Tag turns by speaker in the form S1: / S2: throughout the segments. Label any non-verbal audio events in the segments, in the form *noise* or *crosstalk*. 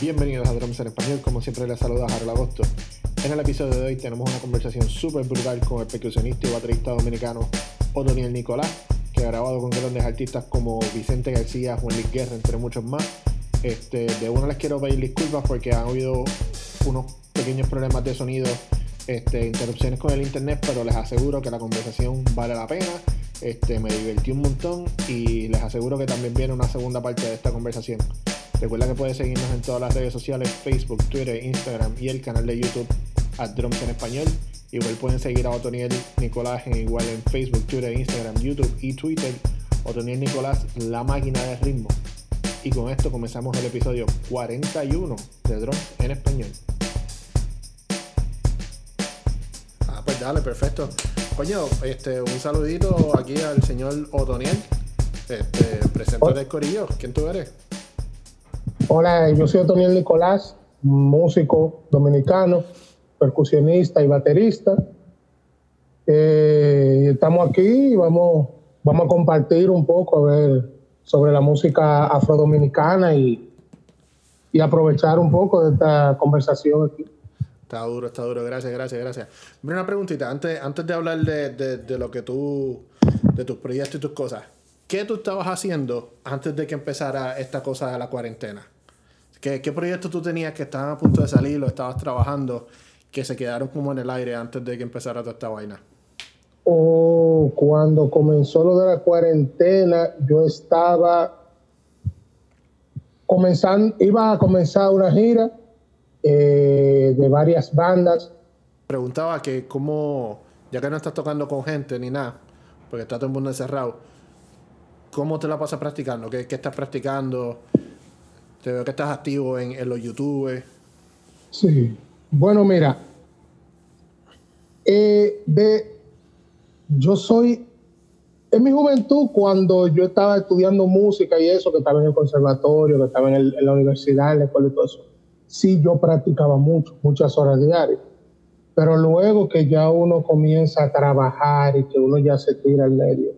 S1: Bienvenidos a Drums en Español, como siempre les saluda Harold Agosto. En el episodio de hoy tenemos una conversación súper brutal con el percusionista y baterista dominicano Otoniel Nicolás, que ha grabado con grandes artistas como Vicente García, Juan Luis Guerra, entre muchos más. Este, de uno les quiero pedir disculpas porque han habido unos pequeños problemas de sonido, este, interrupciones con el internet, pero les aseguro que la conversación vale la pena. Este, me divertí un montón y les aseguro que también viene una segunda parte de esta conversación. Recuerda que puedes seguirnos en todas las redes sociales, Facebook, Twitter, Instagram y el canal de YouTube a Drums en Español. Igual pueden seguir a Otoniel Nicolás en igual en Facebook, Twitter, Instagram, YouTube y Twitter. Otoniel Nicolás, la máquina de ritmo. Y con esto comenzamos el episodio 41 de Drums en Español. Ah, pues dale, perfecto. Coño, este, un saludito aquí al señor Otoniel, este, presente del Corillo. ¿Quién tú eres?
S2: Hola, yo soy Otoniel Nicolás, músico dominicano, percusionista y baterista. Eh, estamos aquí y vamos, vamos a compartir un poco a ver sobre la música afrodominicana y, y aprovechar un poco de esta conversación.
S1: Está duro, está duro. Gracias, gracias, gracias. Mira una preguntita. Antes, antes de hablar de, de, de, lo que tú, de tus proyectos y tus cosas, ¿qué tú estabas haciendo antes de que empezara esta cosa de la cuarentena? ¿Qué, qué proyectos tú tenías que estaban a punto de salir o estabas trabajando que se quedaron como en el aire antes de que empezara toda esta vaina?
S2: O cuando comenzó lo de la cuarentena, yo estaba comenzando, iba a comenzar una gira eh, de varias bandas.
S1: Preguntaba que cómo, ya que no estás tocando con gente ni nada, porque está todo el mundo encerrado, ¿cómo te la pasas practicando? ¿Qué, qué estás practicando? Te veo que estás activo en, los YouTube.
S2: Sí. Bueno, mira, eh, de, yo soy, en mi juventud, cuando yo estaba estudiando música y eso, que estaba en el conservatorio, que estaba en, en la universidad, en la escuela y todo eso, sí yo practicaba mucho, muchas horas diarias. Pero luego que ya uno comienza a trabajar y que uno ya se tira al medio,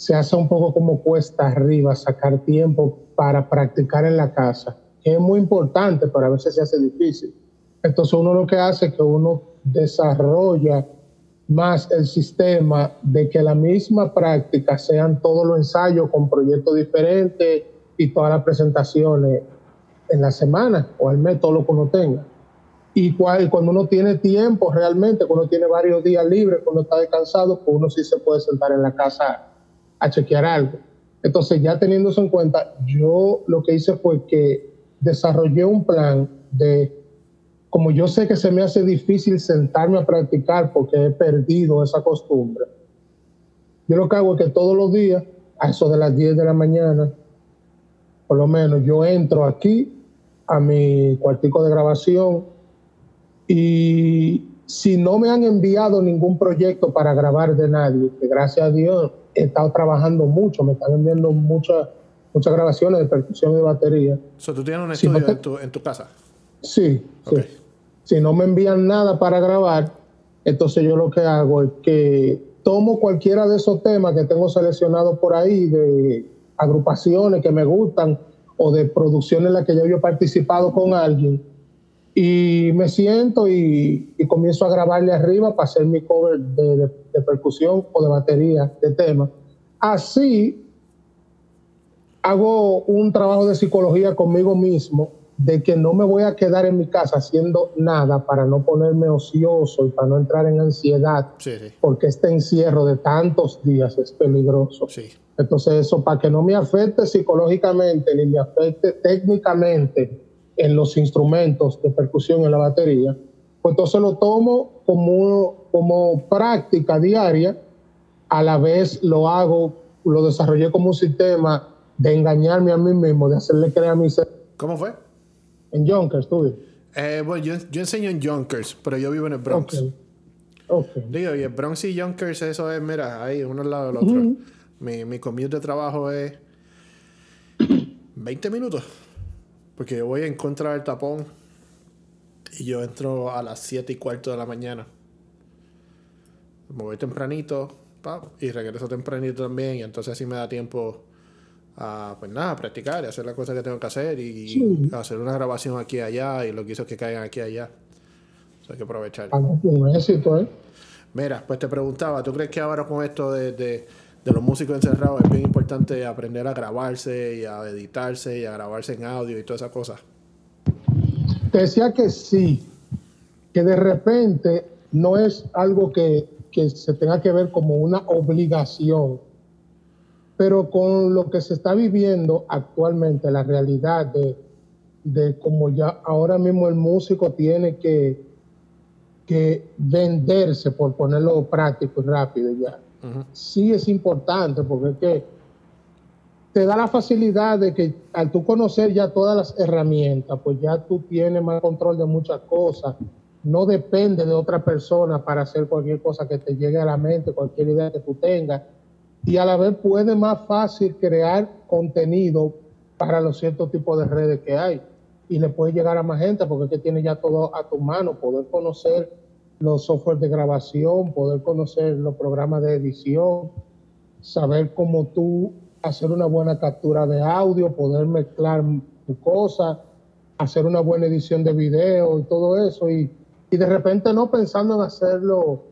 S2: se hace un poco como cuesta arriba sacar tiempo para practicar en la casa, que es muy importante, pero a veces se hace difícil. Entonces uno lo que hace es que uno desarrolla más el sistema de que la misma práctica sean todos los ensayos con proyectos diferentes y todas las presentaciones en la semana o al mes, todo lo que uno tenga. Y cuando uno tiene tiempo realmente, cuando uno tiene varios días libres, cuando está descansado, pues uno sí se puede sentar en la casa a chequear algo. Entonces, ya teniendo eso en cuenta, yo lo que hice fue que desarrollé un plan de, como yo sé que se me hace difícil sentarme a practicar porque he perdido esa costumbre, yo lo que hago es que todos los días, a eso de las 10 de la mañana, por lo menos yo entro aquí a mi cuartico de grabación y si no me han enviado ningún proyecto para grabar de nadie, que gracias a Dios he estado trabajando mucho, me están enviando muchas muchas grabaciones de percusión y de batería.
S1: So, ¿Tú tienes un estudio si no te... en, tu, en, tu, casa?
S2: Sí, okay. sí. Si no me envían nada para grabar, entonces yo lo que hago es que tomo cualquiera de esos temas que tengo seleccionados por ahí, de agrupaciones que me gustan o de producciones en las que ya yo he participado con alguien, y me siento y, y, comienzo a grabarle arriba para hacer mi cover de, de, de percusión o de batería, de tema. Así hago un trabajo de psicología conmigo mismo de que no me voy a quedar en mi casa haciendo nada para no ponerme ocioso y para no entrar en ansiedad,
S1: sí, sí.
S2: porque este encierro de tantos días es peligroso.
S1: Sí.
S2: Entonces eso, para que no me afecte psicológicamente ni me afecte técnicamente en los instrumentos de percusión en la batería, pues entonces lo tomo como, como práctica diaria, a la vez lo hago, lo desarrollé como un sistema de engañarme a mí mismo, de hacerle creer a mi ser.
S1: ¿Cómo fue?
S2: En Yonkers, tú.
S1: Eh, bueno, yo, yo, enseño en Yonkers, pero yo vivo en el Bronx.
S2: Okay. Okay.
S1: Digo, y el Bronx y Yonkers, eso es, mira, ahí, uno al lado del otro. Uh -huh. mi, mi commute de trabajo es 20 minutos. Porque yo voy en contra del tapón y yo entro a las 7 y cuarto de la mañana. Me voy tempranito pa, y regreso tempranito también y entonces así me da tiempo a, pues nada, a practicar y hacer las cosas que tengo que hacer y hacer una grabación aquí y allá y lo que hizo que caigan aquí y allá. hay que aprovechar.
S2: Ah, un éxito, ¿eh?
S1: Mira, pues te preguntaba, ¿tú crees que ahora con esto de, de, los músicos encerrados es bien importante aprender a grabarse y a editarse y a grabarse en audio y todas esas cosas?
S2: Te decía que sí, que de repente no es algo que, que se tenga que ver como una obligación, pero con lo que se está viviendo actualmente, la realidad de, de como ya ahora mismo el músico tiene que que venderse, por ponerlo práctico y rápido ya, sí es importante porque es que te da la facilidad de que al tú conocer ya todas las herramientas, pues ya tú tienes más control de muchas cosas. No depende de otra persona para hacer cualquier cosa que te llegue a la mente, cualquier idea que tú tengas. Y a la vez puede más fácil crear contenido para los ciertos tipos de redes que hay. Y le puede llegar a más gente porque es que tiene ya todo a tu mano, poder conocer los softwares de grabación, poder conocer los programas de edición, saber cómo tú hacer una buena captura de audio, poder mezclar tu cosa, hacer una buena edición de video y todo eso. Y, y de repente no pensando en hacerlo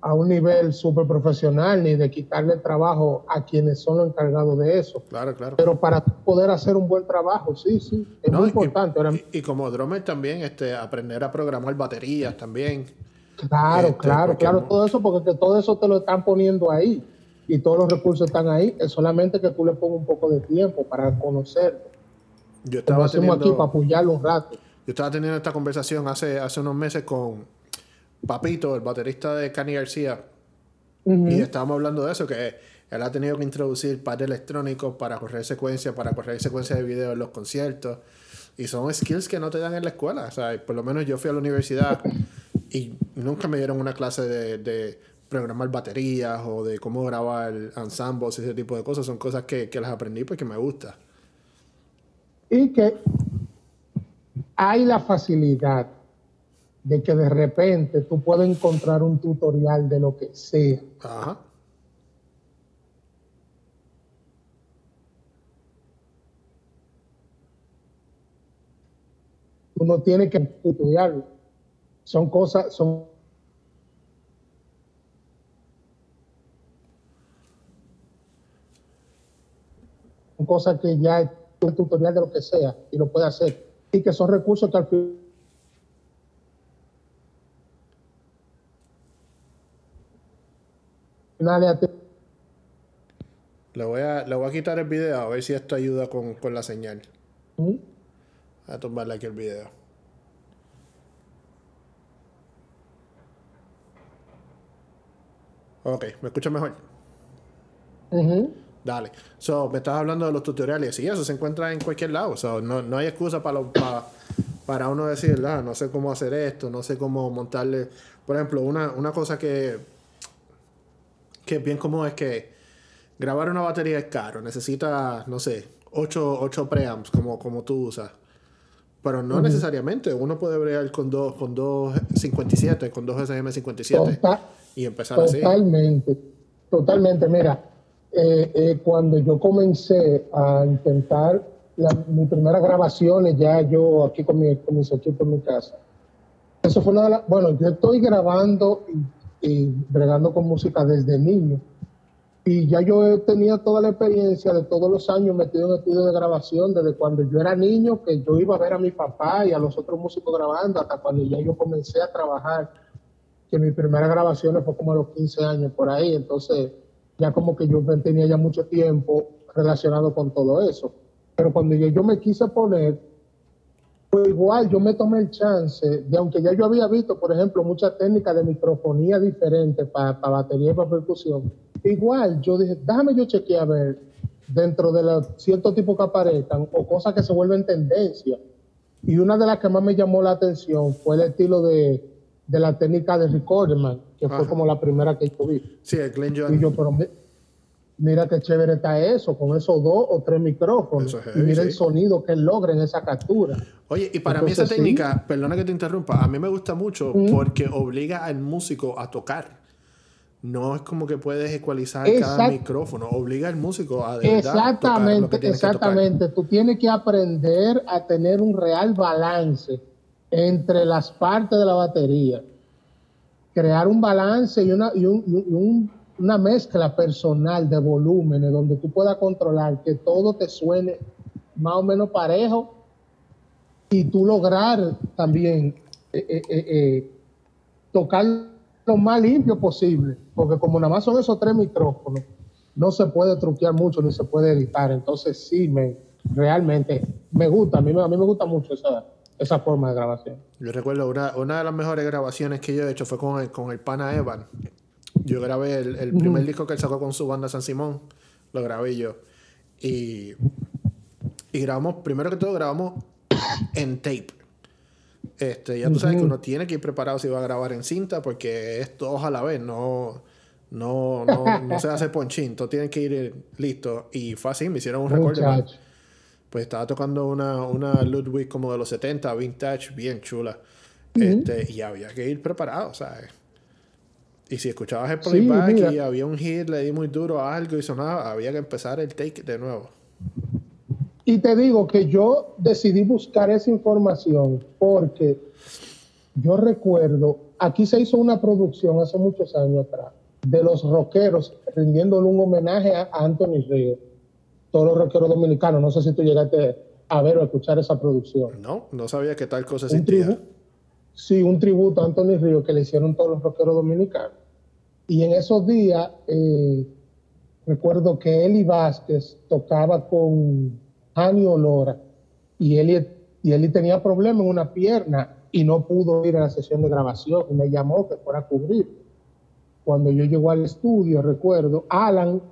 S2: a un nivel súper profesional ni de quitarle trabajo a quienes son los encargados de eso.
S1: Claro, claro.
S2: Pero para poder hacer un buen trabajo, sí, sí, es muy importante.
S1: Y, y, como drummer también, este, aprender a programar baterías también.
S2: Claro, este, claro, claro, todo eso, porque todo eso te lo están poniendo ahí y todos los recursos están ahí, es solamente que tú le pongas un poco de tiempo para conocerlo.
S1: Yo estaba teniendo,
S2: aquí para apoyarlo un rato.
S1: Yo estaba teniendo esta conversación hace, hace unos meses con Papito, el baterista de Cani García, y estábamos hablando de eso, que él ha tenido que introducir pads electrónicos para correr secuencias, para correr secuencias de video en los conciertos. Y son skills que no te dan en la escuela. O sea, por lo menos yo fui a la universidad y nunca me dieron una clase de, programar baterías o de cómo grabar ensembles, ese tipo de cosas. Son cosas que, las aprendí porque me gusta.
S2: Y que hay la facilidad de que de repente tú puedes encontrar un tutorial de lo que sea. Ajá. uno tiene que estudiarlo. Son cosas, son cosas que ya es un tutorial de lo que sea y lo puede hacer. Y que son recursos que al final
S1: le voy, a, le voy a quitar el video a ver si esto ayuda con, la señal. Voy a tomarle aquí el video. Ok, ¿me escuchas mejor? Dale. So, me estás hablando de los tutoriales y eso se encuentra en cualquier lado. So, no, no hay excusa para, para uno decir, ah, no sé cómo hacer esto, no sé cómo montarle. Por ejemplo, una, una cosa que, que es bien común es que grabar una batería es caro. Necesita, no sé, 8, 8 preamps como, como tú usas. Pero no necesariamente. Uno puede bregar con dos, con dos 57, con dos SM57 y empezar
S2: así. Totalmente, totalmente. Mira, eh, eh, cuando yo comencé a intentar mis primeras grabaciones, ya yo aquí con, mi, con mis equipos en mi casa, eso fue una de las. Bueno, yo estoy grabando y, y bregando con música desde niño. Y ya yo tenía toda la experiencia de todos los años metido en estudios de grabación, desde cuando yo era niño, que yo iba a ver a mi papá y a los otros músicos grabando, hasta cuando ya yo comencé a trabajar, que mi primera grabación fue como a los 15 años por ahí, entonces ya como que yo tenía ya mucho tiempo relacionado con todo eso. Pero cuando yo, me quise poner, pues igual yo me tomé el chance de, aunque ya yo había visto, por ejemplo, muchas técnicas de microfonía diferentes para batería y para percusión, igual yo dije, déjame yo chequear a ver dentro de los ciertos tipos que aparezcan o cosas que se vuelven tendencia. Y una de las que más me llamó la atención fue el estilo de, de la técnica de Recordman, que fue como la primera que yo vi.
S1: Sí, el Glenn John.
S2: Y yo, pero mira qué chévere está eso, con esos dos o tres micrófonos. y mira el sonido que logra en esa captura.
S1: Oye, y para mí esa técnica, perdona que te interrumpa, a mí me gusta mucho porque obliga al músico a tocar no es como que puedes ecualizar cada micrófono, obliga al músico a de
S2: Exactamente, exactamente. Tú tienes que aprender a tener un real balance entre las partes de la batería. Crear un balance y una, y una mezcla personal de volúmenes donde tú puedas controlar que todo te suene más o menos parejo y tú lograr también eh, eh, eh, tocar lo más limpio posible, porque como nada más son esos tres micrófonos, no se puede truquear mucho ni se puede editar. Entonces sí, me realmente me gusta, a mí, a mí me gusta mucho esa, esa forma de grabación.
S1: Yo recuerdo una, una de las mejores grabaciones que yo he hecho fue con el, con el pana Evan. Yo grabé el, el primer disco que él sacó con su banda San Simón, lo grabé yo. Y, y grabamos, primero que todo, grabamos en tape. Este, ya tú sabes que uno tiene que ir preparado si va a grabar en cinta porque es todo a la vez, no, no, no, no se hace ponchín, todo tiene que ir listo. Y fue así, me hicieron un recorte. Pues estaba tocando una, una Ludwig como de los 70, vintage, bien chula. este, y había que ir preparado, ¿sabes? Y si escuchabas el playback y había un hit, le di muy duro a algo y sonaba, había que empezar el take de nuevo.
S2: Y te digo que yo decidí buscar esa información porque yo recuerdo, aquí se hizo una producción hace muchos años atrás de los rockeros rindiéndole un homenaje a Anthony Río, todos los rockeros dominicanos. No sé si tú llegaste a ver o a escuchar esa producción.
S1: No, no sabía que tal cosa existía.
S2: sí, un tributo a Anthony Río que le hicieron todos los rockeros dominicanos. Y en esos días, eh, recuerdo que Eli Vázquez tocaba con Ani Olora, y él, y él tenía problemas en una pierna y no pudo ir a la sesión de grabación y me llamó que fuera a cubrir. Cuando yo llego al estudio, recuerdo, Alan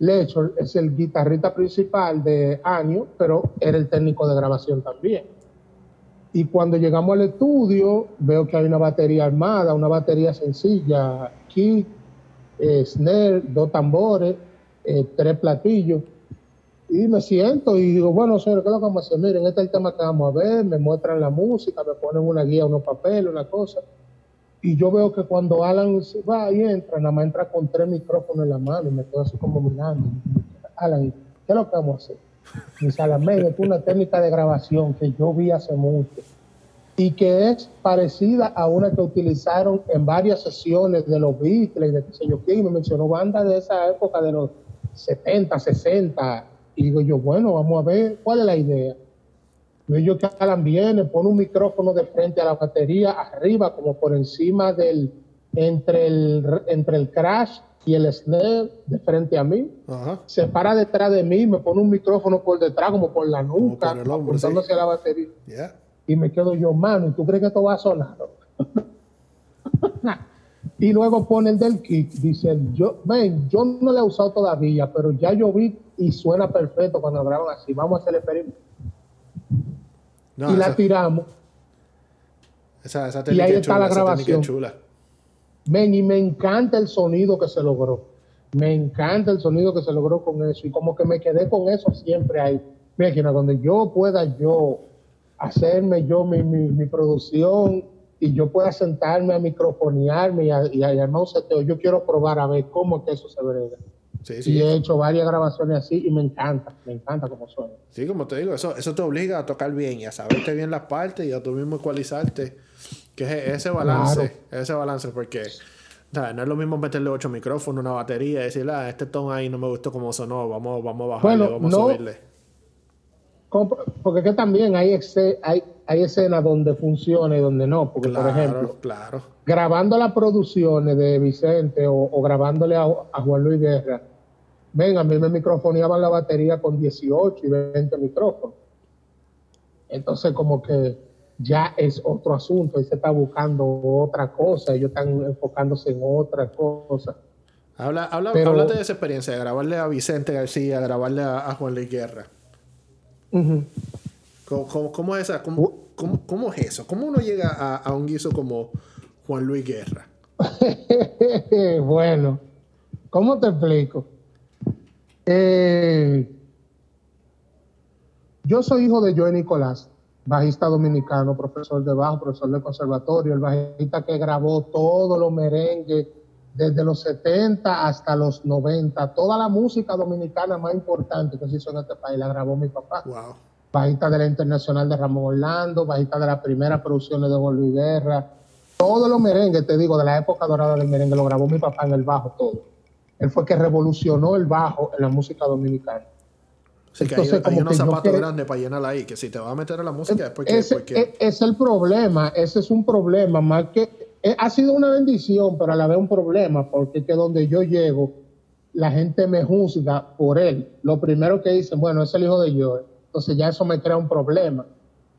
S2: Lechor es el guitarrista principal de Anio, pero era el técnico de grabación también. Y cuando llegamos al estudio, veo que hay una batería armada, una batería sencilla, kick, eh, snare, dos tambores, eh, tres platillos. Y me siento y digo, bueno, señor, ¿qué es lo que vamos a hacer? Miren, este es el tema que vamos a ver, me muestran la música, me ponen una guía, unos papeles, una cosa. Y yo veo que cuando Alan va y entra, nada más entra con tres micrófonos en la mano y me quedo así como mirando. Alan, ¿qué es lo que vamos a hacer? Dice, Alan, es una técnica de grabación que yo vi hace mucho y que es parecida a una que utilizaron en varias sesiones de los Beatles de qué sé yo quién. Me mencionó bandas de esa época, de los 70, 60, y digo yo, bueno, vamos a ver cuál es la idea. Veo yo que Alan viene, pone un micrófono de frente a la batería, arriba, como por encima del, entre el, entre el crash y el snare de frente a mí. Se para detrás de mí, me pone un micrófono por detrás, como por la nuca, apuntándose a la batería. Y me quedo yo, mano, ¿y tú crees que esto va a sonar? *laughs* y luego pone el del kick, dice, yo, ven, yo no lo he usado todavía, pero ya yo vi y suena perfecto cuando graban así. Vamos a hacer el experimento. Y la tiramos.
S1: Esa, esa y ahí está la grabación. Chula.
S2: Men, y me encanta el sonido que se logró. Me encanta el sonido que se logró con eso. Y como que me quedé con eso siempre ahí. Mira, cuando yo pueda yo hacerme yo mi, mi, producción y yo pueda sentarme a microfonearme y a, y a, seteo, yo quiero probar a ver cómo que eso se ve. Y he hecho varias grabaciones así y me encanta, me encanta cómo suena.
S1: Sí, como te digo, eso, eso te obliga a tocar bien y a saberte bien las partes y a tú mismo ecualizarte. Que es ese balance, ese balance, porque no es lo mismo meterle ocho micrófonos, una batería y decirle, ah, este tono ahí no me gustó como sonó, vamos, vamos a bajarle, vamos a subirle.
S2: Porque que también hay, hay, hay escenas donde funciona y donde no. Porque, por ejemplo,
S1: claro.
S2: grabando las producciones de Vicente o, grabándole a, Juan Luis Guerra, ven, a mí me microfoneaban la batería con 18 y 20 micrófonos. Entonces, como que ya es otro asunto, y se está buscando otra cosa, ellos están enfocándose en otra cosa.
S1: Habla, habla, háblate de esa experiencia, de grabarle a Vicente García, grabarle a, Juan Luis Guerra. ¿Cómo, es esa? ¿Cómo, es eso? ¿Cómo uno llega a, un guiso como Juan Luis Guerra? *laughs*
S2: bueno, ¿cómo te explico? Eh, yo soy hijo de Joe Nicolás, bajista dominicano, profesor de bajo, profesor de conservatorio, el bajista que grabó todos los merengues desde los 70 hasta los 90. Toda la música dominicana más importante que se hizo en este país la grabó mi papá.
S1: Wow.
S2: Bajista de la Internacional de Ramón Orlando, bajista de las primeras producciones de Luis Guerra. Todos los merengues, te digo, de la época dorada del merengue, lo grabó mi papá en el bajo, todo. Él fue que revolucionó el bajo en la música dominicana.
S1: Sí, que hay, unos zapatos grandes para llenarla ahí, que si te vas a meter a la música es porque...
S2: Ese,
S1: porque...
S2: es el problema, ese es un problema, más que... Eh, ha sido una bendición, pero a la vez un problema, porque es que donde yo llego, la gente me juzga por él. Lo primero que dicen, bueno, es el hijo de yo. Entonces ya eso me crea un problema.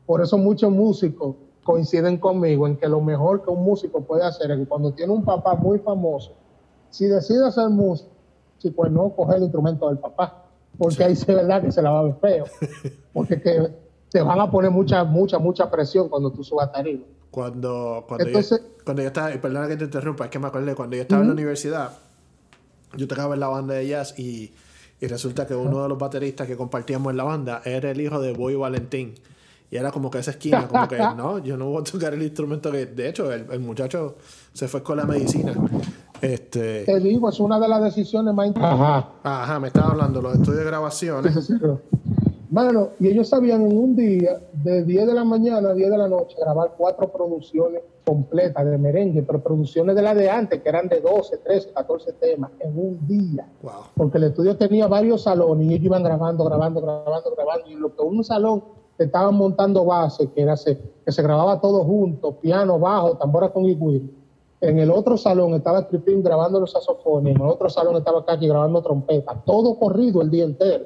S2: Por eso muchos músicos coinciden conmigo en que lo mejor que un músico puede hacer es que cuando tiene un papá muy famoso, si decide hacer música, pues no coger el instrumento del papá porque ahí se verdad que se la va a ver feo. *laughs* Porque que te van a poner mucha, mucha, mucha presión cuando tú subas tarima.
S1: Cuando, cuando, yo, cuando yo estaba, perdona que te interrumpa, es que me acordé, cuando yo estaba en la universidad, yo tocaba en la banda de jazz y, y resulta que uno de los bateristas que compartíamos en la banda era el hijo de Boy Valentín. Y era como que esa esquina, como que *laughs* no, yo no voy a tocar el instrumento que, de hecho, el, el muchacho se fue con la medicina. Este...
S2: Te digo, es una de las decisiones más
S1: Ajá. Ajá, me estaba hablando, los estudios de grabaciones.
S2: Bueno, y ellos sabían en un día, de 10 de la mañana a 10 de la noche, grabar cuatro producciones completas de merengue, pero producciones de las de antes, que eran de 12, 13, 14 temas, en un día.
S1: Wow.
S2: Porque el estudio tenía varios salones y ellos iban grabando, grabando, grabando, grabando. Y lo que un salón estaban montando base, que, era se, que se grababa todo junto, piano, bajo, tambora con iguil. En el otro salón estaba Stripin grabando los saxofones, en el otro salón estaba Kaki grabando trompeta, todo corrido el día entero.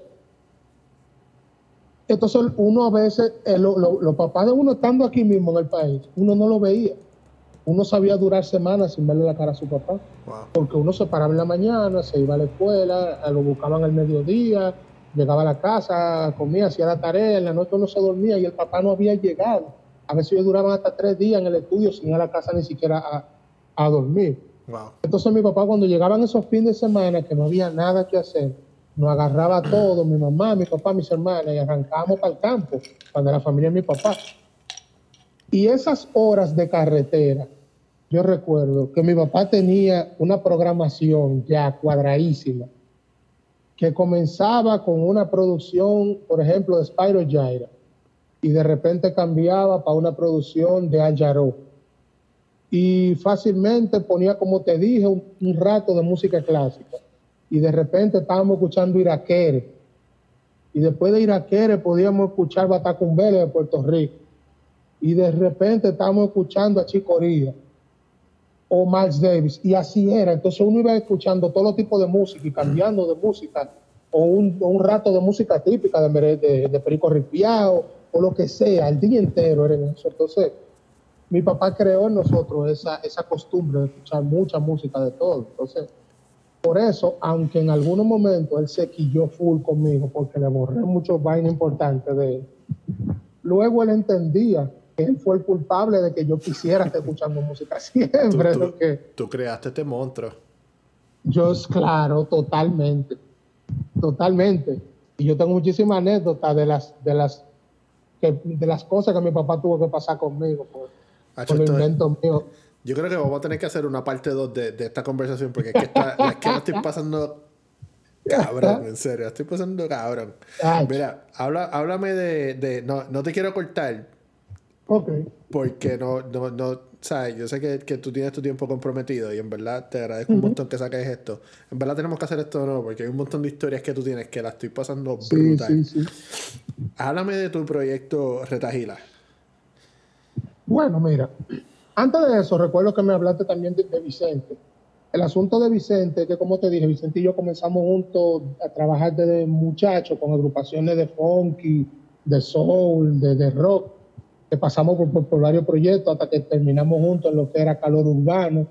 S2: Entonces uno a veces, eh, los papás de uno estando aquí mismo en el país, uno no lo veía. Uno sabía durar semanas sin verle la cara a su papá. Porque uno se paraba en la mañana, se iba a la escuela, lo buscaban al mediodía, llegaba a la casa, comía, hacía la tarea, en la noche uno se dormía y el papá no había llegado. A veces ellos duraban hasta tres días en el estudio sin ir a la casa ni siquiera a, a dormir. Entonces mi papá cuando llegaban esos fines de semana que no había nada que hacer, nos agarraba todo, mi mamá, mi papá, mis hermanas, y arrancábamos para el campo, cuando la familia de mi papá. Y esas horas de carretera, yo recuerdo que mi papá tenía una programación ya cuadradísima, que comenzaba con una producción, por ejemplo, de Spyro Jaira, y de repente cambiaba para una producción de Al y fácilmente ponía, como te dije, un, rato de música clásica. Y de repente estábamos escuchando Iraquere. Y después de Iraquere podíamos escuchar Batacumbele de Puerto Rico. Y de repente estábamos escuchando a Chicoría o Miles Davis. Y así era. Entonces uno iba escuchando todo tipo de música y cambiando de música. O un, rato de música típica de, de, de Perico Ripiao o lo que sea. El día entero era eso. Entonces mi papá creó en nosotros esa, esa costumbre de escuchar mucha música de todo. Entonces, por eso, aunque en algunos momentos él se quilló full conmigo porque le borré muchos vainas importantes de él, luego él entendía que él fue el culpable de que yo quisiera estar escuchando música *laughs* siempre.
S1: Tú, tú creaste este monstruo.
S2: Yo, claro, totalmente. Totalmente. Y yo tengo muchísimas anécdotas de las, de las, de las cosas que mi papá tuvo que pasar conmigo. Pues.
S1: Yo creo que vamos a tener que hacer una parte 2 de, esta conversación porque es que, está, es que estoy pasando cabrón, en serio, estoy pasando cabrón. Mira, habla, háblame de, de no, no te quiero cortar.
S2: Ok.
S1: Porque no, no, no, sabes, yo sé que, que, tú tienes tu tiempo comprometido y en verdad te agradezco un montón que saques esto. En verdad tenemos que hacer esto de nuevo porque hay un montón de historias que tú tienes que la estoy pasando brutal. Sí, sí. Háblame de tu proyecto Retagila.
S2: Bueno, mira, antes de eso, recuerdo que me hablaste también de, Vicente. El asunto de Vicente, que como te dije, Vicente y yo comenzamos juntos a trabajar desde muchachos con agrupaciones de funky, de soul, de, rock, que pasamos por, varios proyectos hasta que terminamos juntos en lo que era Calor Urbano,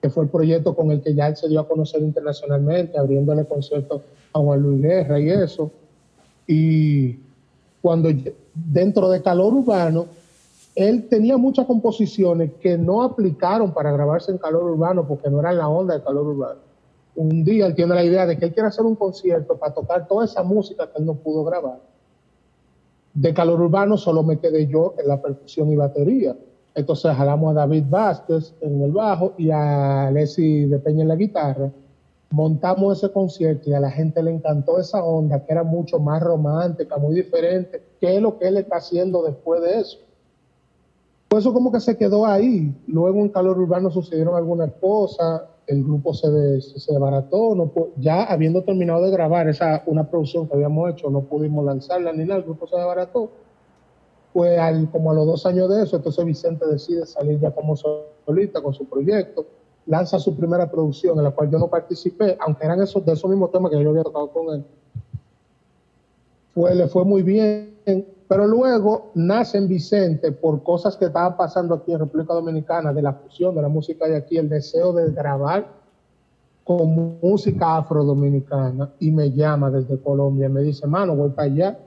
S2: que fue el proyecto con el que ya él se dio a conocer internacionalmente, abriéndole conciertos a Juan Luis Guerra y eso. Y cuando dentro de Calor Urbano, él tenía muchas composiciones que no aplicaron para grabarse en calor urbano porque no eran la onda de calor urbano. Un día él tiene la idea de que él quiere hacer un concierto para tocar toda esa música que él no pudo grabar. De calor urbano solo me quedé yo en la percusión y batería. Entonces jalamos a David Vázquez en el bajo y a Leslie de Peña en la guitarra. Montamos ese concierto y a la gente le encantó esa onda, que era mucho más romántica, muy diferente, que es lo que él está haciendo después de eso. Pues eso como que se quedó ahí. Luego en Calor Urbano sucedieron algunas cosas, el grupo se, se desbarató, ya habiendo terminado de grabar esa una producción que habíamos hecho, no pudimos lanzarla ni nada, el grupo se desbarató pues al, como a los dos años de eso, entonces Vicente decide salir ya como solista con su proyecto, lanza su primera producción en la cual yo no participé, aunque eran esos, de esos mismos temas que yo había tocado con él. Fue, le fue muy bien, pero luego nace en Vicente por cosas que estaban pasando aquí en República Dominicana, de la fusión de la música de aquí, el deseo de grabar con música afrodominicana y me llama desde Colombia, me dice, mano, voy para allá.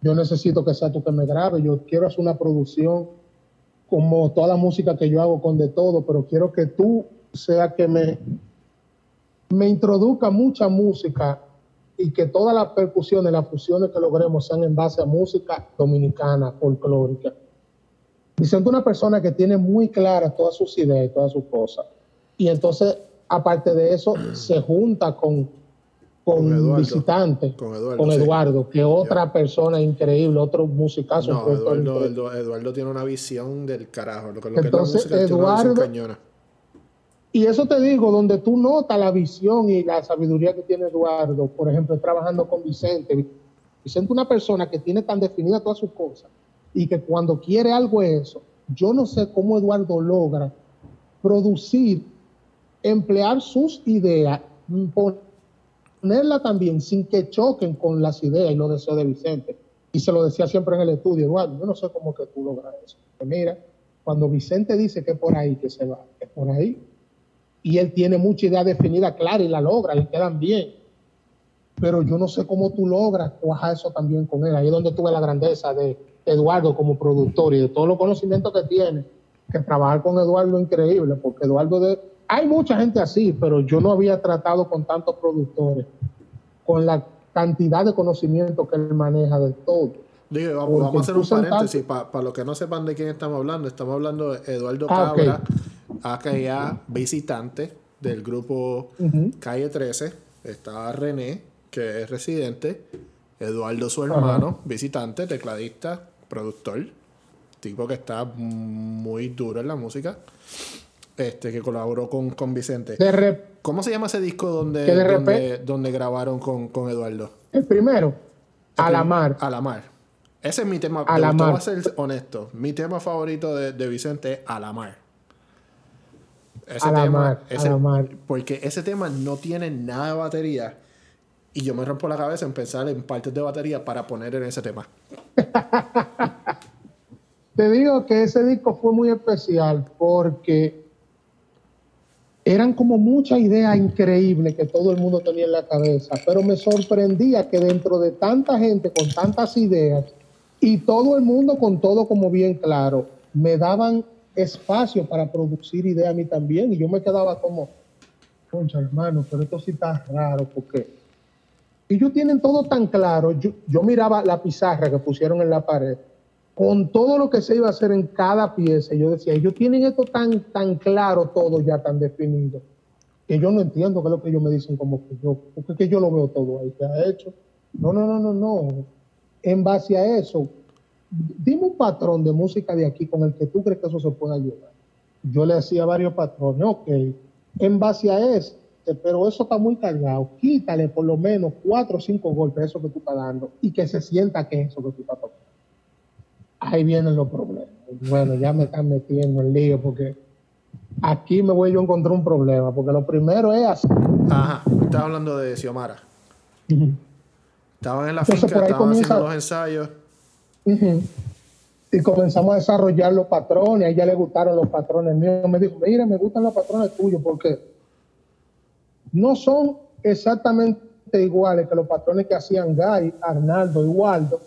S2: Yo necesito que sea tú que me grabe, yo quiero hacer una producción como toda la música que yo hago con de todo, pero quiero que tú sea que me, me introduzca mucha música y que todas las percusiones, las fusiones que logremos sean en base a música dominicana, folclórica. Vicente es una persona que tiene muy claras todas sus ideas y todas sus cosas. Y entonces, aparte de eso, se junta con con, Eduardo, visitante, con Eduardo, que otra persona increíble, otro musicazo.
S1: No, Eduardo, Eduardo, tiene una visión del carajo. Lo, que Entonces, es la música, Eduardo,
S2: y eso te digo, donde tú notas la visión y la sabiduría que tiene Eduardo, por ejemplo, trabajando con Vicente. Vicente una persona que tiene tan definida todas sus cosas y que cuando quiere algo es eso. Yo no sé cómo Eduardo logra producir, emplear sus ideas, también sin que choquen con las ideas y los deseos de Vicente. Y se lo decía siempre en el estudio, Eduardo, yo no sé cómo que tú logras eso. mira, cuando Vicente dice que es por ahí que se va, es por ahí. Y él tiene mucha idea definida, clara, y la logra, le quedan bien. Pero yo no sé cómo tú logras cuajar eso también con él. Ahí es donde tuve la grandeza de Eduardo como productor y de todos los conocimientos que tiene. Que trabajar con Eduardo es increíble, porque Eduardo de, hay mucha gente así, pero yo no había tratado con tantos productores, con la cantidad de conocimiento que él maneja de todo.
S1: Digo, vamos, a hacer un paréntesis para los que no sepan de quién estamos hablando. Estamos hablando de Eduardo ah, Cabra, acá visitante del grupo Calle 13. Está René, que es residente. Eduardo, su hermano, visitante, tecladista, productor. Tipo que está muy duro en la música este, que colaboró con, con Vicente. ¿Cómo se llama ese disco donde, donde, grabaron con, con, Eduardo?
S2: El primero, A la mar.
S1: A la mar. Ese es mi tema. A la mar. Voy a ser honesto. Mi tema favorito de, de Vicente es A la mar.
S2: Ese a la mar, a la mar.
S1: Porque ese tema no tiene nada de batería. Y yo me rompo la cabeza en pensar en partes de batería para poner en ese tema. *laughs*
S2: Te digo que ese disco fue muy especial porque eran como muchas ideas increíbles que todo el mundo tenía en la cabeza, pero me sorprendía que dentro de tanta gente con tantas ideas y todo el mundo con todo como bien claro, me daban espacio para producir ideas a mí también y yo me quedaba como, concha hermano, pero esto sí está raro, porque ellos tienen todo tan claro, yo, yo miraba la pizarra que pusieron en la pared con todo lo que se iba a hacer en cada pieza, yo decía, ellos tienen esto tan, tan claro todo ya, tan definido, que yo no entiendo qué es lo que ellos me dicen como que yo, porque que yo lo veo todo ahí, que ha hecho. No, no, no, no, no. En base a eso, dime un patrón de música de aquí con el que tú crees que eso se pueda ayudar. Yo le hacía varios patrones, ok, en base a ese, pero eso está muy cargado, quítale por lo menos cuatro o cinco golpes eso que tú estás dando y que se sienta que es eso que tú estás tocando ahí vienen los problemas. Bueno, ya me están metiendo en lío porque aquí me voy yo a encontrar un problema, porque lo primero es así.
S1: Ajá, estaba hablando de Xiomara. Estaban en la finca, estaban haciendo los ensayos.
S2: Y comenzamos a desarrollar los patrones, a ella le gustaron los patrones míos. Me dijo, mira, me gustan los patrones tuyos porque no son exactamente iguales que los patrones que hacían Guy, Arnaldo y Waldo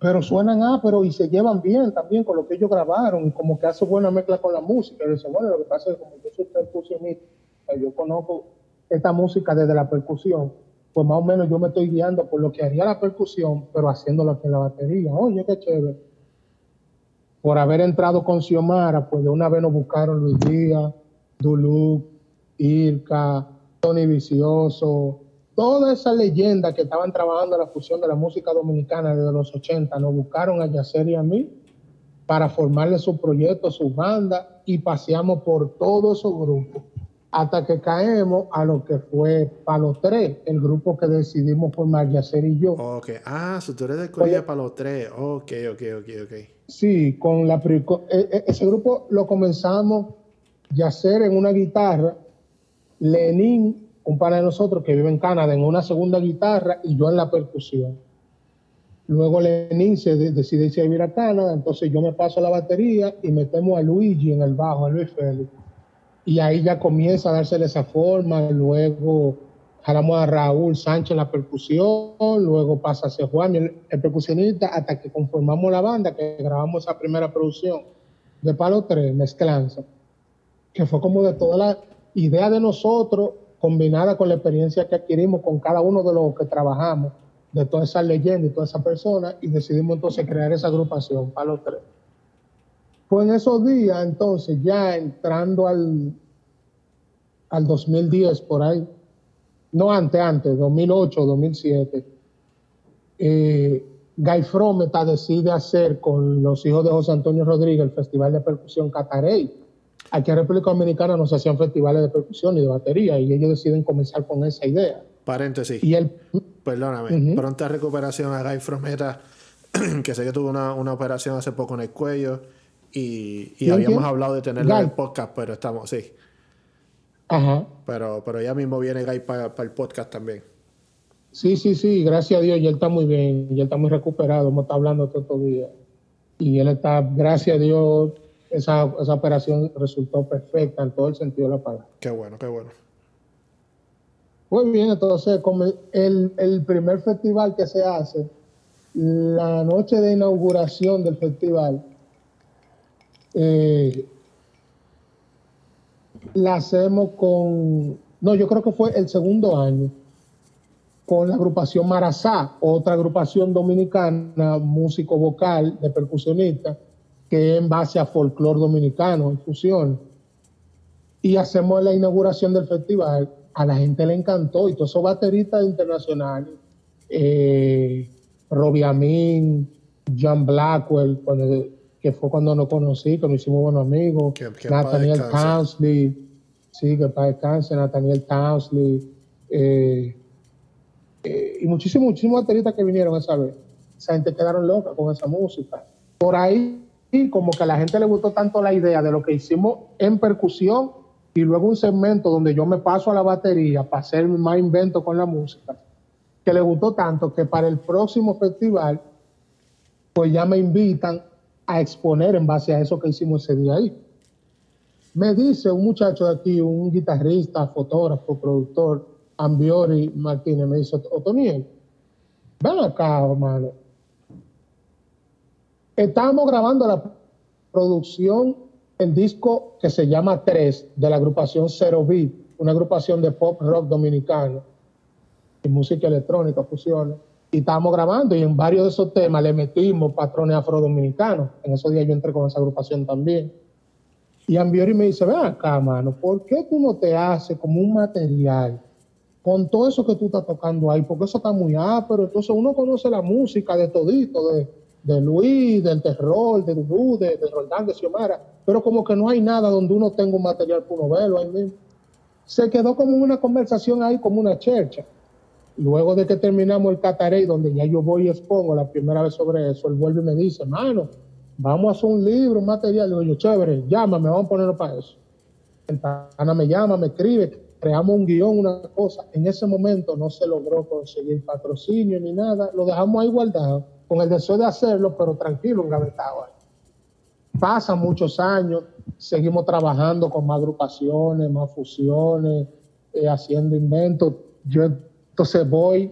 S2: pero suenan pero y se llevan bien también con lo que ellos grabaron y como que hace buena mezcla con la música. Y dice, bueno, lo que pasa es que como yo soy percusionista, yo conozco esta música desde la percusión, pues más o menos yo me estoy guiando por lo que haría la percusión, pero haciéndolo aquí en la batería. Oye, qué chévere. por haber entrado con Xiomara, pues de una vez nos buscaron Luis Díaz, Duluc, Irka, Tony Vicioso, todas esas leyendas que estaban trabajando en la fusión de la música dominicana desde los 80, nos buscaron a Yacer y a mí para formarle su proyecto, su banda, y paseamos por todos esos grupos hasta que caemos a lo que fue Palo 3, el grupo que decidimos formar Yacer y yo.
S1: Ok, ah, su tú eres de Corea Palo 3, ok, ok, ok, ok.
S2: Sí, con la, e, e, ese grupo lo comenzamos Yacer en una guitarra, Lenin, un par de nosotros que vive en Canadá, en una segunda guitarra y yo en la percusión. Luego Lenin se decide irse a vivir a Canadá, entonces yo me paso la batería y metemos a Luigi en el bajo, a Luis Félix y ahí ya comienza a darse esa forma, luego jalamos a Raúl Sánchez la percusión, luego pasa a ser Juan, el, percusionista, hasta que conformamos la banda, que grabamos esa primera producción de Palo 3, Mezclanza, que fue como de toda la idea de nosotros, combinada con la experiencia que adquirimos con cada uno de los que trabajamos, de todas esas leyendas y todas esas personas, y decidimos entonces crear esa agrupación, Palo 3. Pues en esos días, entonces, ya entrando al, al 2010, por ahí, no antes, antes, 2008, 2007, eh, Guy Frometa decide hacer con los hijos de José Antonio Rodríguez el Festival de Percusión Catarey. Aquí en República Dominicana no se hacían festivales de percusión y de batería y ellos deciden comenzar con esa idea.
S1: Paréntesis. Y él, Perdóname, pronta recuperación a Guy Frometa, *clears throat* que sé que tuvo una, una operación hace poco en el cuello y, habíamos hablado de tenerlo en el podcast, pero estamos, sí. Ajá. Pero, pero ya mismo viene Guy para el podcast también.
S2: Sí, sí, sí, gracias a Dios, y él está muy bien, y él está muy recuperado, hemos estado hablando todos estos días. Y él está, gracias a Dios, esa, esa operación resultó perfecta en todo el sentido de la palabra.
S1: Qué bueno, qué bueno.
S2: Muy bien, entonces, como el, el primer festival que se hace, la noche de inauguración del festival, eh, la hacemos con, no, yo creo que fue el segundo año, con la agrupación Marazá, otra agrupación dominicana, músico vocal, de percusionista, que es en base a folclore dominicano, en fusión. Y hacemos la inauguración del festival, a la gente le encantó, y todos esos bateristas internacionales, eh, Robbie Amin, John Blackwell, cuando que fue cuando nos conocí, que nos hicimos buenos amigos. Nathaniel Townsley, sí, que para descanse, Nathaniel Townsley, eh, eh, y muchísimos, muchísimos bateristas que vinieron esa vez. Esa gente quedaron loca con esa música. Por ahí, como que a la gente le gustó tanto la idea de lo que hicimos en percusión y luego un segmento donde yo me paso a la batería para hacer más invento con la música, que le gustó tanto que para el próximo festival, pues ya me invitan a exponer en base a eso que hicimos ese día ahí. Me dice un muchacho de aquí, un guitarrista, fotógrafo, productor, Ambiori Martínez, me dice, Otoniel, ven acá, hermano. Estamos grabando la producción, el disco que se llama Tres, de la agrupación Zero Beat, una agrupación de pop rock dominicano y música electrónica, fusiones y estábamos grabando y en varios de esos temas le metimos patrones afrodominicanos. En esos días yo entré con esa agrupación también. Y Ambiori me dice, ven acá, mano, ¿por qué tú no te haces como un material con todo eso que tú estás tocando ahí? Porque eso está muy pero Entonces uno conoce la música de todito, de, de Luis, del terror, de Dudú, de, de Roldán, de Xiomara, pero como que no hay nada donde uno tenga un material para uno verlo ahí mismo. Se quedó como una conversación ahí, como una chercha. Luego de que terminamos el Catarey, donde ya yo voy y expongo la primera vez sobre eso, él vuelve y me dice, mano, vamos a hacer un libro, un material. Le digo yo, chévere, llámame, vamos a ponerlo para eso. Ana me llama, me escribe, creamos un guion, una cosa. En ese momento no se logró conseguir patrocinio ni nada, lo dejamos ahí guardado, con el deseo de hacerlo, pero tranquilo, engavetado. Pasan muchos años, seguimos trabajando con más agrupaciones, más fusiones, eh, haciendo inventos. Yo entonces voy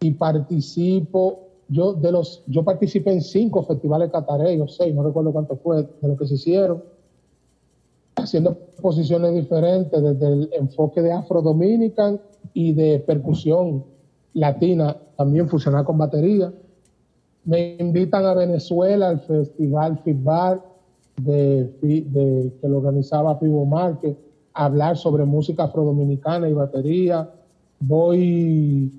S2: y participo. Yo, de los, yo participé en cinco festivales catareos, seis, no recuerdo cuánto fue, de lo que se hicieron, haciendo posiciones diferentes desde el enfoque de Afro Dominican y de percusión latina, también fusionar con batería. me invitan a Venezuela al festival Feedback de, que lo organizaba Fibo Márquez, a hablar sobre música afrodominicana y batería. Voy,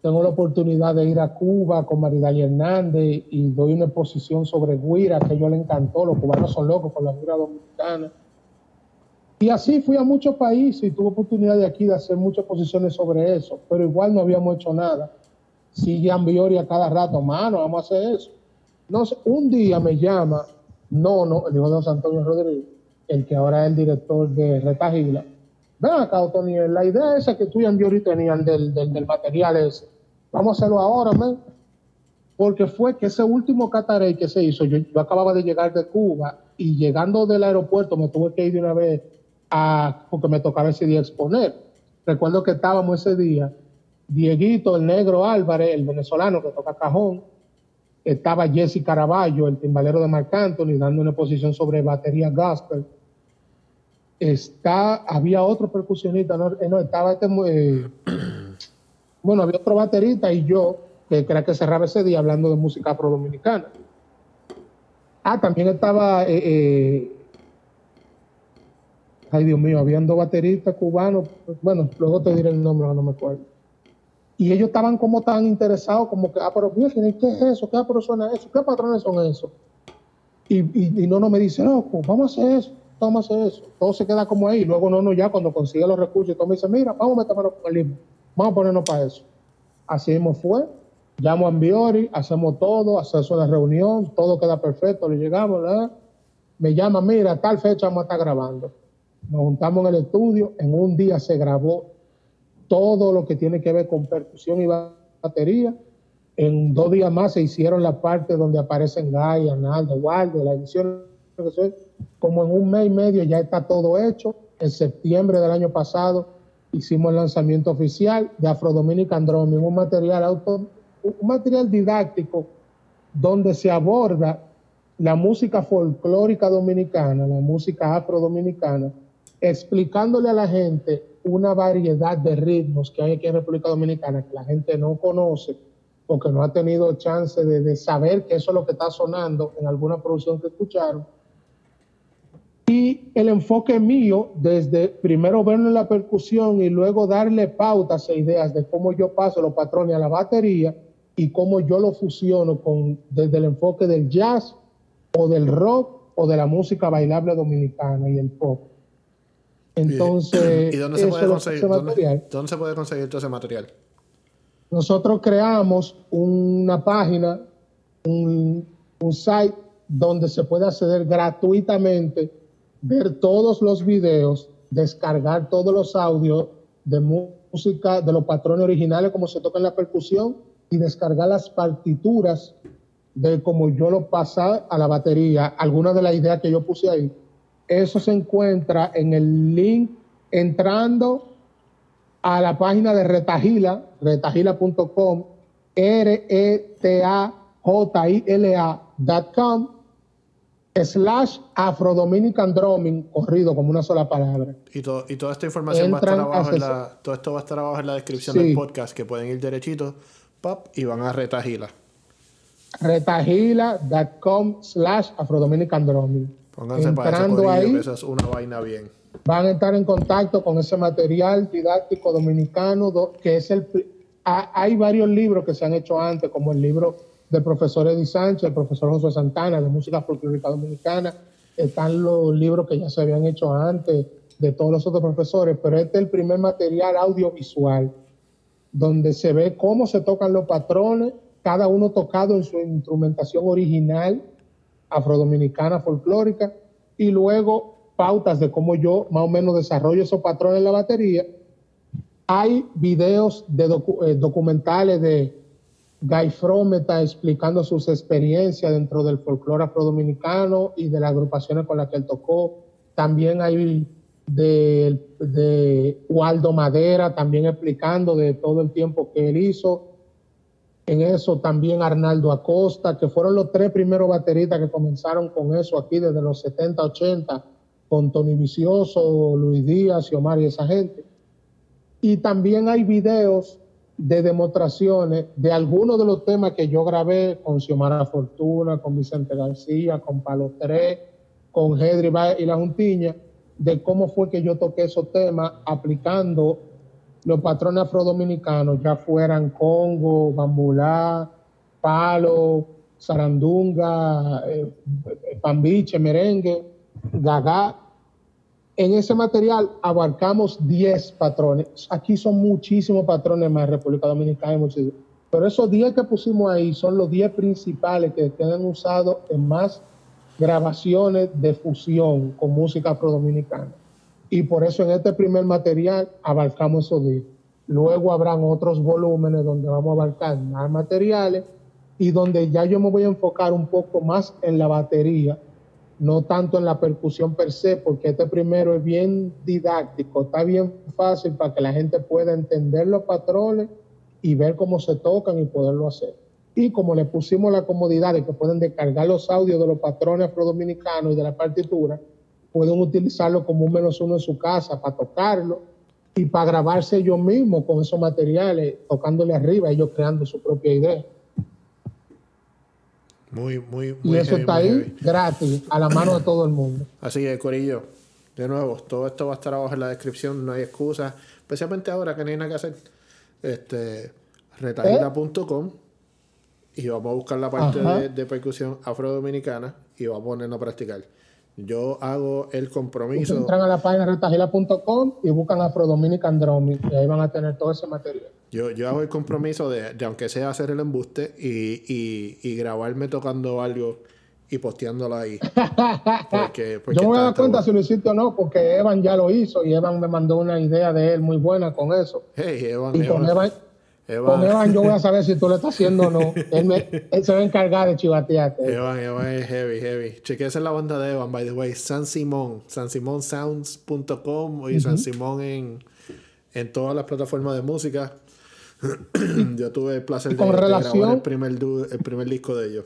S2: tengo la oportunidad de ir a Cuba con Maridal Hernández y doy una exposición sobre guira que a ellos le encantó. Los cubanos son locos con la guira dominicana. Y así fui a muchos países y tuve oportunidad de aquí de hacer muchas exposiciones sobre eso, pero igual no habíamos hecho nada. Sigue Ambiori a cada rato, mano, vamos a hacer eso. No un día me llama, no, no, el hijo de José Antonio Rodríguez, el que ahora es el director de Retagila. Ven acá, Otoniel, la idea esa que tú y Ambiori tenían del, del, material es, vamos a hacerlo ahora, man. Porque fue que ese último cataré que se hizo, yo, yo acababa de llegar de Cuba y llegando del aeropuerto me tuve que ir de una vez porque me tocaba ese día exponer. Recuerdo que estábamos ese día, Dieguito, el negro Álvarez, el venezolano que toca cajón, estaba Jesse Caraballo, el timbalero de Marc Anthony, dando una exposición sobre batería gospel. Está, había otro percusionista, no, eh, estaba este, eh, *clears throat* bueno, había otro baterista y yo, que creo que cerraba ese día hablando de música afrodominicana. Ah, también estaba eh, Ay, Dios mío, habían dos bateristas cubanos. Bueno, luego te diré el nombre, no me acuerdo. Y ellos estaban como tan interesados, como que, ah, pero ¿qué es eso? ¿Qué suena eso? ¿Qué patrones son esos? Y, y, no, no me dice, pues vamos a hacer eso, hacer eso. Todo se queda como ahí. Luego no, no, ya cuando consigue los recursos, todo me dice, mira, vamos a meternos con el. Vamos a ponernos para eso. Así mismo fue. Llamo a Ambiori, hacemos todo, hacemos la reunión, todo queda perfecto, le llegamos. Me llama, mira, tal fecha vamos a estar grabando nos juntamos en el estudio, en un día se grabó todo lo que tiene que ver con percusión y batería. En dos días más se hicieron la parte donde aparecen Guy, Analdo, Waldo, la edición. Como en un mes y medio ya está todo hecho. En septiembre del año pasado hicimos el lanzamiento oficial de Afro Dominican Drumming, un material, didáctico donde se aborda la música folclórica dominicana, la música afro-dominicana, explicándole a la gente una variedad de ritmos que hay aquí en República Dominicana que la gente no conoce porque no ha tenido chance de, saber que eso es lo que está sonando en alguna producción que escucharon. Y el enfoque mío, desde primero verlo en la percusión y luego darle pautas e ideas de cómo yo paso los patrones a la batería y cómo yo lo fusiono con, desde el enfoque del jazz o del rock o de la música bailable dominicana y el pop.
S1: Entonces, *clears throat* ¿y dónde se, puede conseguir, ¿dónde, se puede conseguir todo ese material?
S2: Nosotros creamos una página, un, site donde se puede acceder gratuitamente, ver todos los videos, descargar todos los audios de música, de los patrones originales, como se toca en la percusión, y descargar las partituras de cómo yo lo pasé a la batería, algunas de las ideas que yo puse ahí. Eso se encuentra en el link entrando a la página de Retagila, retagila.com, R-E-T-A-J-I-L-A.com, slash Afrodominican Drumming, corrido como una sola palabra.
S1: Y, y toda esta información va a estar abajo en la, todo esto va a estar abajo en la descripción del podcast, que pueden ir derechito, pop, y van a Retagila.
S2: Retagila.com slash Afrodominican Drumming.
S1: Pónganse para ahí, esa es una vaina bien.
S2: Van a estar en contacto con ese material didáctico dominicano, que es el... hay varios libros que se han hecho antes, como el libro del profesor Eddie Sánchez, el profesor José Santana, de música folclórica dominicana. Están los libros que ya se habían hecho antes de todos los otros profesores, pero este es el primer material audiovisual donde se ve cómo se tocan los patrones, cada uno tocado en su instrumentación original afrodominicana folclórica y luego pautas de cómo yo más o menos desarrollo esos patrones en la batería. Hay videos de eh, documentales de Guy Frometa explicando sus experiencias dentro del folclore afrodominicano y de las agrupaciones con las que él tocó. También hay de, de Waldo Madera, también explicando de todo el tiempo que él hizo en eso también Arnaldo Acosta, que fueron los tres primeros bateristas que comenzaron con eso aquí desde los 70, 80, con Tony Vicioso, Luis Díaz y Omar y esa gente. Y también hay videos de demostraciones de algunos de los temas que yo grabé con Xiomara Fortuna, con Vicente García, con Palo 3, con Hedri y la Juntiña, de cómo fue que yo toqué esos temas aplicando los patrones afrodominicanos, ya fueran Congo, Bambulá, Palo, Sarandunga, eh, Pambiche, Merengue, Gagá. En ese material abarcamos 10 patrones. Aquí son muchísimos patrones más, República Dominicana y muchísimos. Pero esos 10 que pusimos ahí son los 10 principales que quedan usados en más grabaciones de fusión con música afrodominicana. Y por eso en este primer material abarcamos esos 10. Luego habrán otros volúmenes donde vamos a abarcar más materiales y donde ya yo me voy a enfocar un poco más en la batería, no tanto en la percusión per se, porque este primero es bien didáctico, está bien fácil para que la gente pueda entender los patrones y ver cómo se tocan y poderlo hacer. Y como le pusimos la comodidad de que pueden descargar los audios de los patrones afrodominicanos y de la partitura, pueden utilizarlo como un menos uno en su casa para tocarlo y para grabarse ellos mismos con esos materiales, tocándole arriba, ellos creando su propia idea.
S1: Muy, muy, muy.
S2: Y eso está ahí gratis, a la mano de todo el mundo. *clears throat*
S1: Así que, Corillo, de nuevo, todo esto va a estar abajo en la descripción, no hay excusa. Especialmente ahora que no hay nada que hacer. Este, retajita.com y vamos a buscar la parte de, de, percusión afrodominicana y vamos a ponernos a practicar. Yo hago el compromiso.
S2: entran a la página retajila.com y buscan Afrodominican Drumming y ahí van a tener todo ese material.
S1: Yo, yo hago el compromiso de, de aunque sea hacer el embuste y, y, y, grabarme tocando algo y posteándolo ahí. *laughs*
S2: Porque, yo me voy a dar cuenta si lo hiciste o no, porque Evan ya lo hizo y Evan me mandó una idea de él muy buena con eso.
S1: Hey, Evan,
S2: y con Evan con Evan yo voy a saber si tú lo estás haciendo o no. *laughs* Él, se va a encargar de chivatearte.
S1: Evan, Evan es heavy, heavy. Chequese la banda de Evan, by the way. San Simón, sansimonsounds.com y San Simón en, en todas las plataformas de música. *clears throat* yo tuve el placer de, relación, grabar el primer, el primer disco de ellos.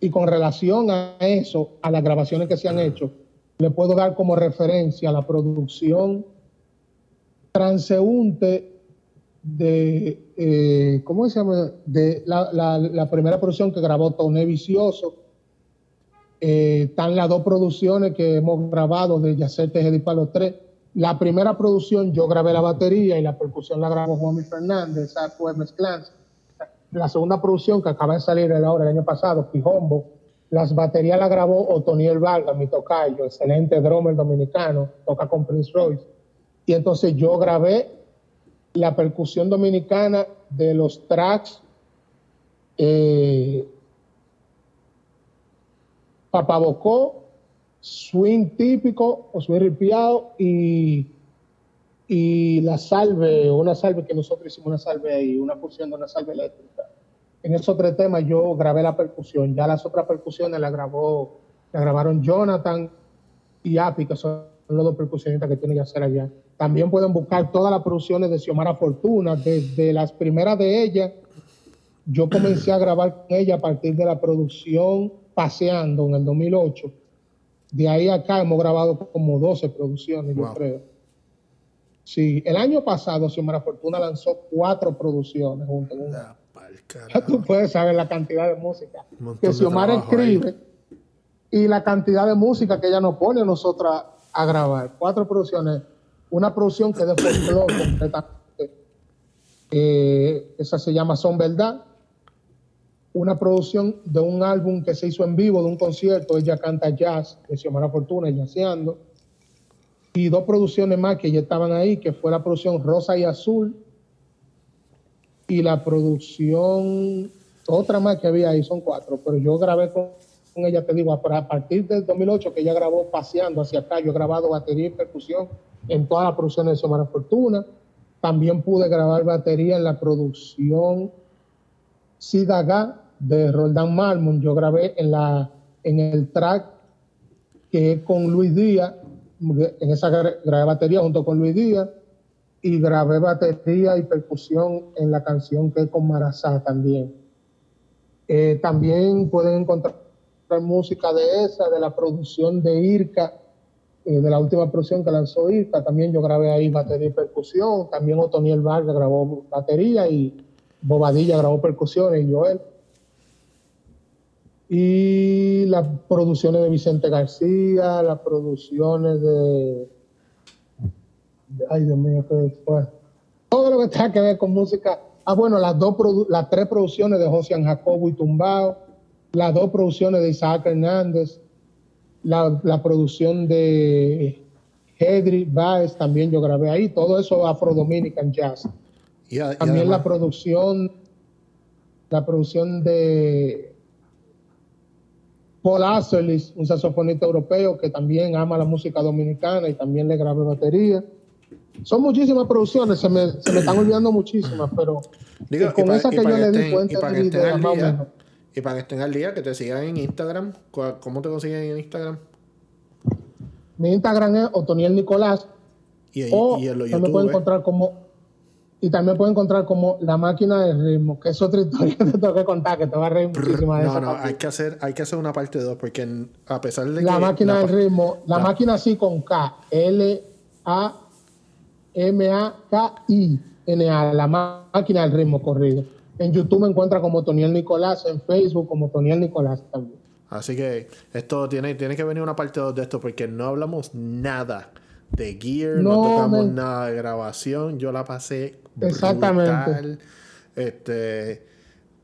S2: Y con relación a eso, a las grabaciones que se han hecho, le puedo dar como referencia a la producción transeúnte de, eh, ¿cómo se llama? De la, la, primera producción que grabó Toné Vicioso. Eh, están las dos producciones que hemos grabado de Yacer Tejeda y Palo 3. La primera producción yo grabé la batería y la percusión la grabó Juan Fernández, esa fue mezclanza. La segunda producción que acaba de salir el, el año pasado, Pijombo, las baterías la grabó Otoniel Vargas, mi tocayo, excelente drummer dominicano, toca con Prince Royce. Y entonces yo grabé la percusión dominicana de los tracks eh, papabocó, swing típico o swing ripiado y, y la salve, una salve que nosotros hicimos una salve ahí, una fusión de una salve eléctrica. En esos tres temas yo grabé la percusión, ya las otras percusiones la grabó, la grabaron Jonathan y Api, que son los dos percusionistas que tienen que hacer allá. También pueden buscar todas las producciones de Xiomara Fortuna, desde las primeras de ella. Yo comencé a grabar con ella a partir de la producción Paseando en el 2008. De ahí acá hemos grabado como 12 producciones, yo creo. Sí, el año pasado Xiomara Fortuna lanzó cuatro producciones junto con. Ya tú puedes saber la cantidad de música que Xiomara escribe y la cantidad de música que ella nos pone a nosotras a grabar. Cuatro producciones una producción que de folclore completamente. Eh, esa se llama Son Verdad. Una producción de un álbum que se hizo en vivo, de un concierto. Ella canta jazz, de Xiomara Fortuna, jazzeando. Y dos producciones más que ya estaban ahí, que fue la producción Rosa y Azul. Y la producción, otra más que había ahí, son cuatro, pero yo grabé con, ella, te digo, a partir del 2008 que ella grabó Paseando hacia acá, yo he grabado batería y percusión en todas las producciones de Xiomara Fortuna. También pude grabar batería en la producción Sidaga de Roldán Marmon. Yo grabé en, la, en el track que es con Luis Díaz. En esa grabé batería junto con Luis Díaz. Y grabé batería y percusión en la canción que es con Marazá también. Eh, también pueden encontrar música de esa, de la producción de Irka eh, de la última producción que lanzó Irka. También yo grabé ahí batería y percusión. También Otoniel Vargas grabó batería y Bobadilla grabó percusiones y Joel. Y las producciones de Vicente García, las producciones de. Ay, Dios mío, qué fue. Todo lo que tenga que ver con música. Ah, bueno, las, dos las tres producciones de José Jacobo y Tumbao, las dos producciones de Isaac Hernández, la, la producción de Hedri Baez, también yo grabé ahí, todo eso Afro Dominican Jazz. también la producción, la producción de Paul Asselis, un saxofonista europeo que también ama la música dominicana y también le grabé batería. Son muchísimas producciones, se me, se me están olvidando muchísimas, pero con esa que yo le di cuenta
S1: idea, menos. Y para que estén al día, que te sigan en Instagram. ¿Cómo te consiguen en Instagram?
S2: Mi Instagram es Otoniel Nicolás. Y, o y en lo YouTube, me pueden encontrar como y también pueden encontrar como la máquina del ritmo, que es otra historia que te tengo que contar, que te va a reír muchísimo
S1: de No, no, hay que, hacer, hay que hacer una parte 2, porque a pesar de
S2: la Máquina del ritmo, la, máquina así con K, L-A-M-A-K-I-N-A, la máquina del ritmo corrido. En YouTube me encuentra como Toniel Nicolás, en Facebook como Toniel Nicolás también.
S1: Así que esto tiene, tiene que venir una parte 2 de esto, porque no hablamos nada de gear, no, tocamos nada de grabación. Yo la pasé Exactamente. Este,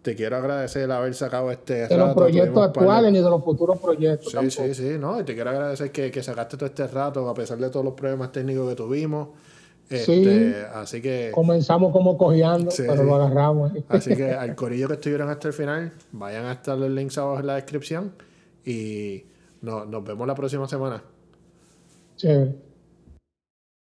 S1: te quiero agradecer el haber sacado este.
S2: De los proyectos actuales ni de los futuros proyectos.
S1: Sí, sí, sí, no. Y te quiero agradecer que, que, sacaste todo este rato, a pesar de todos los problemas técnicos que tuvimos. Este, sí, así que.
S2: Comenzamos como cojeando, pero lo agarramos.
S1: Así que *laughs* al corillo que estuvieron hasta el final, vayan a estar los links abajo en la descripción. Y nos vemos la próxima semana.
S2: Chévere.